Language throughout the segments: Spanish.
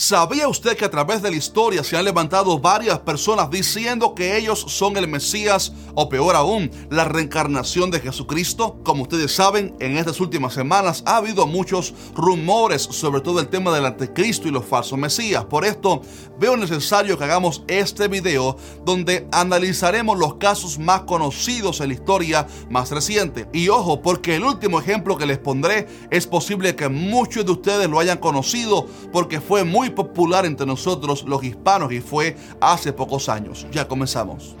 ¿Sabía usted que a través de la historia se han levantado varias personas diciendo que ellos son el Mesías o peor aún, la reencarnación de Jesucristo? Como ustedes saben, en estas últimas semanas ha habido muchos rumores sobre todo el tema del anticristo y los falsos Mesías. Por esto veo necesario que hagamos este video donde analizaremos los casos más conocidos en la historia más reciente. Y ojo, porque el último ejemplo que les pondré es posible que muchos de ustedes lo hayan conocido porque fue muy popular entre nosotros los hispanos y fue hace pocos años. Ya comenzamos.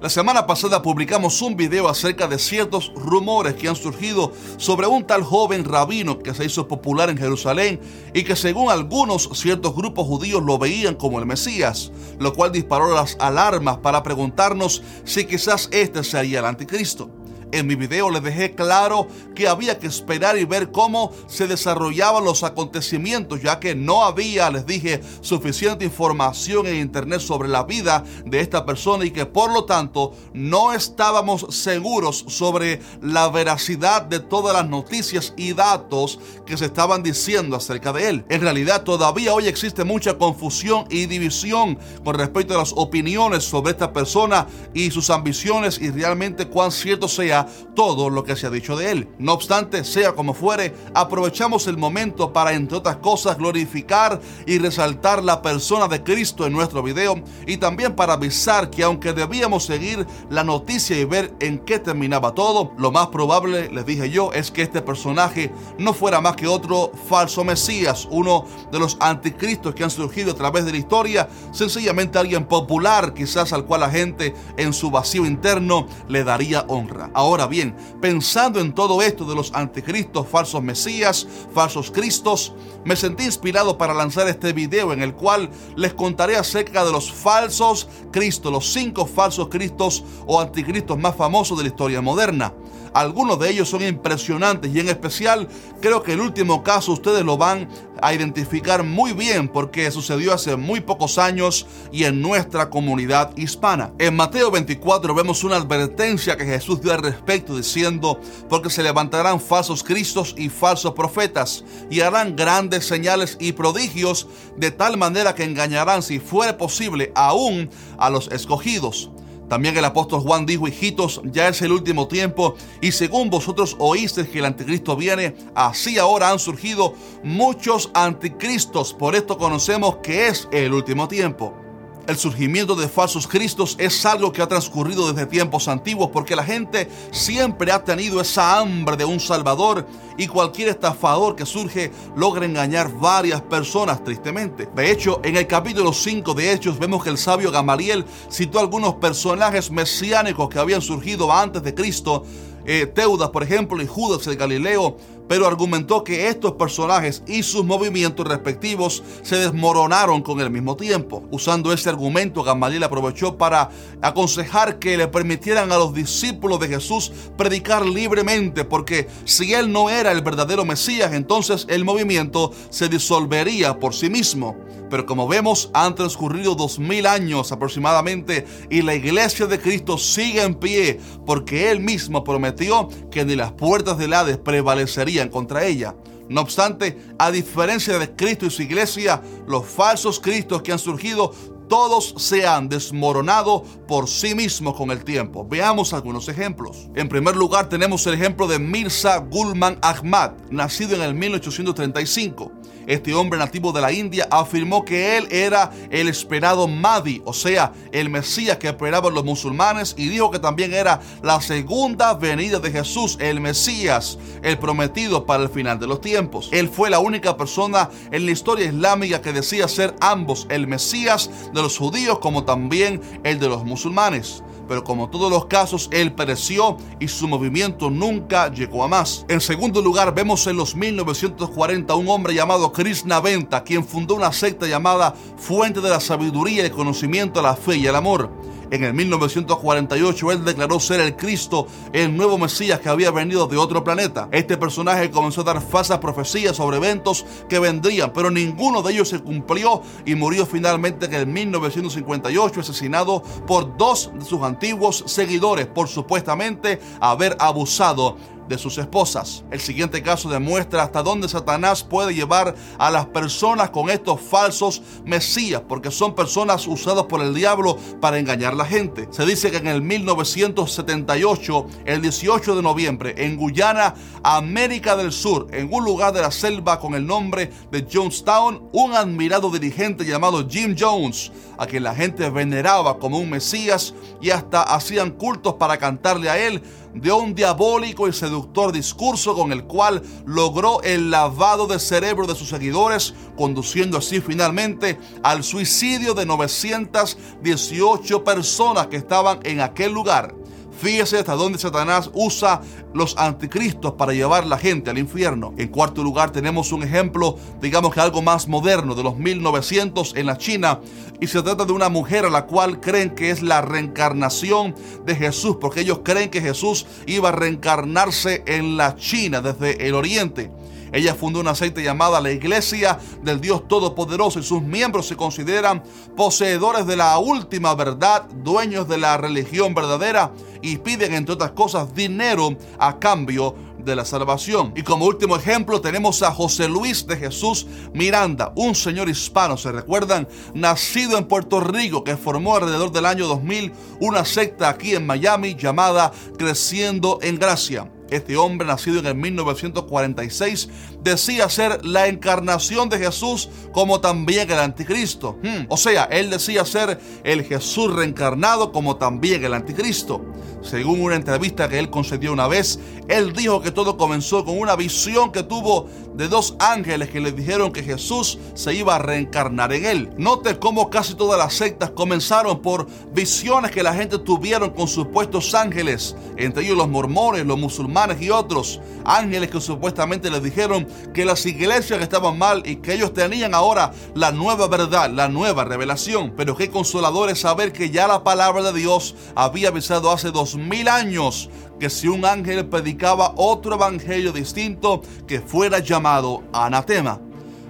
La semana pasada publicamos un video acerca de ciertos rumores que han surgido sobre un tal joven rabino que se hizo popular en Jerusalén y que según algunos ciertos grupos judíos lo veían como el Mesías, lo cual disparó las alarmas para preguntarnos si quizás este sería el anticristo. En mi video les dejé claro que había que esperar y ver cómo se desarrollaban los acontecimientos, ya que no había, les dije, suficiente información en internet sobre la vida de esta persona y que por lo tanto no estábamos seguros sobre la veracidad de todas las noticias y datos que se estaban diciendo acerca de él. En realidad todavía hoy existe mucha confusión y división con respecto a las opiniones sobre esta persona y sus ambiciones y realmente cuán cierto sea todo lo que se ha dicho de él. No obstante, sea como fuere, aprovechamos el momento para, entre otras cosas, glorificar y resaltar la persona de Cristo en nuestro video y también para avisar que aunque debíamos seguir la noticia y ver en qué terminaba todo, lo más probable, les dije yo, es que este personaje no fuera más que otro falso Mesías, uno de los anticristos que han surgido a través de la historia, sencillamente alguien popular, quizás al cual la gente en su vacío interno le daría honra. Ahora bien, pensando en todo esto de los anticristos, falsos mesías, falsos cristos, me sentí inspirado para lanzar este video en el cual les contaré acerca de los falsos cristos, los cinco falsos cristos o anticristos más famosos de la historia moderna. Algunos de ellos son impresionantes y en especial creo que el último caso ustedes lo van a identificar muy bien porque sucedió hace muy pocos años y en nuestra comunidad hispana. En Mateo 24 vemos una advertencia que Jesús dio al respecto diciendo, porque se levantarán falsos cristos y falsos profetas y harán grandes señales y prodigios de tal manera que engañarán si fuere posible aún a los escogidos. También el apóstol Juan dijo, hijitos, ya es el último tiempo, y según vosotros oísteis que el anticristo viene, así ahora han surgido muchos anticristos. Por esto conocemos que es el último tiempo. El surgimiento de falsos cristos es algo que ha transcurrido desde tiempos antiguos porque la gente siempre ha tenido esa hambre de un salvador y cualquier estafador que surge logra engañar varias personas tristemente. De hecho, en el capítulo 5 de Hechos vemos que el sabio Gamaliel citó algunos personajes mesiánicos que habían surgido antes de Cristo eh, Teudas, por ejemplo, y Judas el Galileo, pero argumentó que estos personajes y sus movimientos respectivos se desmoronaron con el mismo tiempo. Usando ese argumento, Gamaliel aprovechó para aconsejar que le permitieran a los discípulos de Jesús predicar libremente, porque si él no era el verdadero Mesías, entonces el movimiento se disolvería por sí mismo. Pero como vemos, han transcurrido dos mil años aproximadamente y la iglesia de Cristo sigue en pie porque Él mismo prometió que ni las puertas del Hades prevalecerían contra ella. No obstante, a diferencia de Cristo y su iglesia, los falsos Cristos que han surgido todos se han desmoronado por sí mismos con el tiempo. Veamos algunos ejemplos. En primer lugar tenemos el ejemplo de Mirza Gulman Ahmad, nacido en el 1835. Este hombre nativo de la India afirmó que él era el esperado Mahdi, o sea, el Mesías que esperaban los musulmanes, y dijo que también era la segunda venida de Jesús, el Mesías, el prometido para el final de los tiempos. Él fue la única persona en la historia islámica que decía ser ambos el Mesías los judíos como también el de los musulmanes pero como todos los casos, él pereció y su movimiento nunca llegó a más. En segundo lugar, vemos en los 1940 un hombre llamado Krishna Venta, quien fundó una secta llamada Fuente de la Sabiduría, el Conocimiento, la Fe y el Amor. En el 1948 él declaró ser el Cristo, el nuevo Mesías que había venido de otro planeta. Este personaje comenzó a dar falsas profecías sobre eventos que vendrían, pero ninguno de ellos se cumplió y murió finalmente en el 1958 asesinado por dos de sus antiguos seguidores por supuestamente haber abusado de sus esposas. El siguiente caso demuestra hasta dónde Satanás puede llevar a las personas con estos falsos mesías, porque son personas usadas por el diablo para engañar a la gente. Se dice que en el 1978, el 18 de noviembre, en Guyana, América del Sur, en un lugar de la selva con el nombre de Jonestown, un admirado dirigente llamado Jim Jones, a quien la gente veneraba como un mesías y hasta hacían cultos para cantarle a él, de un diabólico y seductor discurso con el cual logró el lavado de cerebro de sus seguidores, conduciendo así finalmente al suicidio de 918 personas que estaban en aquel lugar. Fíjese hasta dónde Satanás usa los anticristos para llevar la gente al infierno. En cuarto lugar tenemos un ejemplo, digamos que algo más moderno, de los 1900 en la China. Y se trata de una mujer a la cual creen que es la reencarnación de Jesús, porque ellos creen que Jesús iba a reencarnarse en la China desde el oriente. Ella fundó una secta llamada la Iglesia del Dios Todopoderoso y sus miembros se consideran poseedores de la última verdad, dueños de la religión verdadera y piden entre otras cosas dinero a cambio de la salvación. Y como último ejemplo tenemos a José Luis de Jesús Miranda, un señor hispano, ¿se recuerdan? Nacido en Puerto Rico, que formó alrededor del año 2000 una secta aquí en Miami llamada Creciendo en Gracia. Este hombre, nacido en el 1946, decía ser la encarnación de Jesús como también el anticristo. Hmm. O sea, él decía ser el Jesús reencarnado como también el anticristo. Según una entrevista que él concedió una vez, él dijo que todo comenzó con una visión que tuvo de dos ángeles que le dijeron que Jesús se iba a reencarnar en él. Note cómo casi todas las sectas comenzaron por visiones que la gente tuvieron con supuestos ángeles, entre ellos los mormones, los musulmanes y otros. Ángeles que supuestamente les dijeron que las iglesias estaban mal y que ellos tenían ahora la nueva verdad, la nueva revelación. Pero qué consolador es saber que ya la palabra de Dios había avisado hace dos mil años que si un ángel predicaba otro evangelio distinto, que fuera llamado anatema.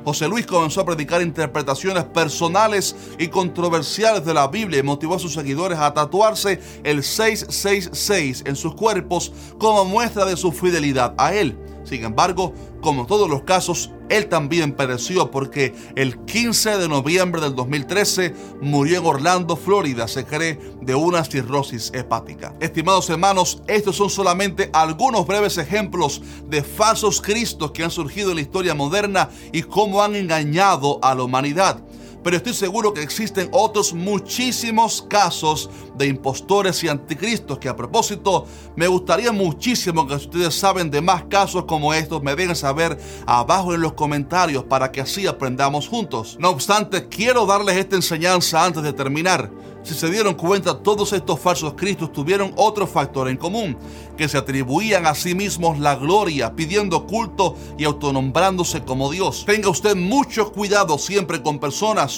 José Luis comenzó a predicar interpretaciones personales y controversiales de la Biblia y motivó a sus seguidores a tatuarse el 666 en sus cuerpos como muestra de su fidelidad a él. Sin embargo, como todos los casos, él también pereció porque el 15 de noviembre del 2013 murió en Orlando, Florida, se cree, de una cirrosis hepática. Estimados hermanos, estos son solamente algunos breves ejemplos de falsos cristos que han surgido en la historia moderna y cómo han engañado a la humanidad pero estoy seguro que existen otros muchísimos casos de impostores y anticristos que a propósito me gustaría muchísimo que ustedes saben de más casos como estos me dejen saber abajo en los comentarios para que así aprendamos juntos. No obstante, quiero darles esta enseñanza antes de terminar. Si se dieron cuenta, todos estos falsos cristos tuvieron otro factor en común, que se atribuían a sí mismos la gloria, pidiendo culto y autonombrándose como Dios. Tenga usted mucho cuidado siempre con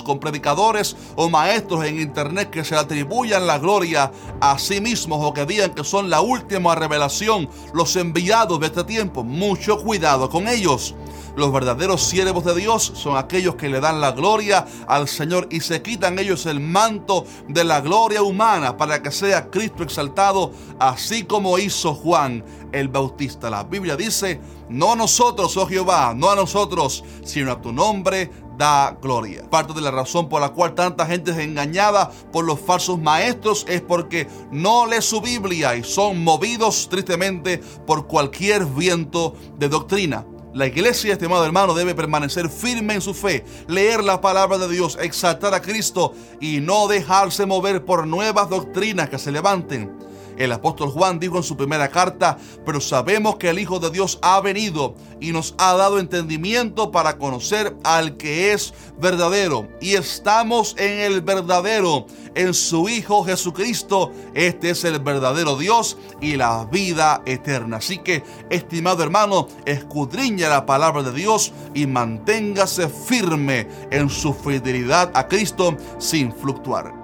con predicadores o maestros en internet que se atribuyan la gloria a sí mismos o que digan que son la última revelación, los enviados de este tiempo. Mucho cuidado con ellos. Los verdaderos siervos de Dios son aquellos que le dan la gloria al Señor y se quitan ellos el manto de la gloria humana para que sea Cristo exaltado, así como hizo Juan el Bautista. La Biblia dice, no a nosotros, oh Jehová, no a nosotros, sino a tu nombre da gloria. Parte de la razón por la cual tanta gente es engañada por los falsos maestros es porque no lee su Biblia y son movidos tristemente por cualquier viento de doctrina. La iglesia, estimado hermano, debe permanecer firme en su fe, leer la palabra de Dios, exaltar a Cristo y no dejarse mover por nuevas doctrinas que se levanten. El apóstol Juan dijo en su primera carta, pero sabemos que el Hijo de Dios ha venido y nos ha dado entendimiento para conocer al que es verdadero. Y estamos en el verdadero, en su Hijo Jesucristo. Este es el verdadero Dios y la vida eterna. Así que, estimado hermano, escudriña la palabra de Dios y manténgase firme en su fidelidad a Cristo sin fluctuar.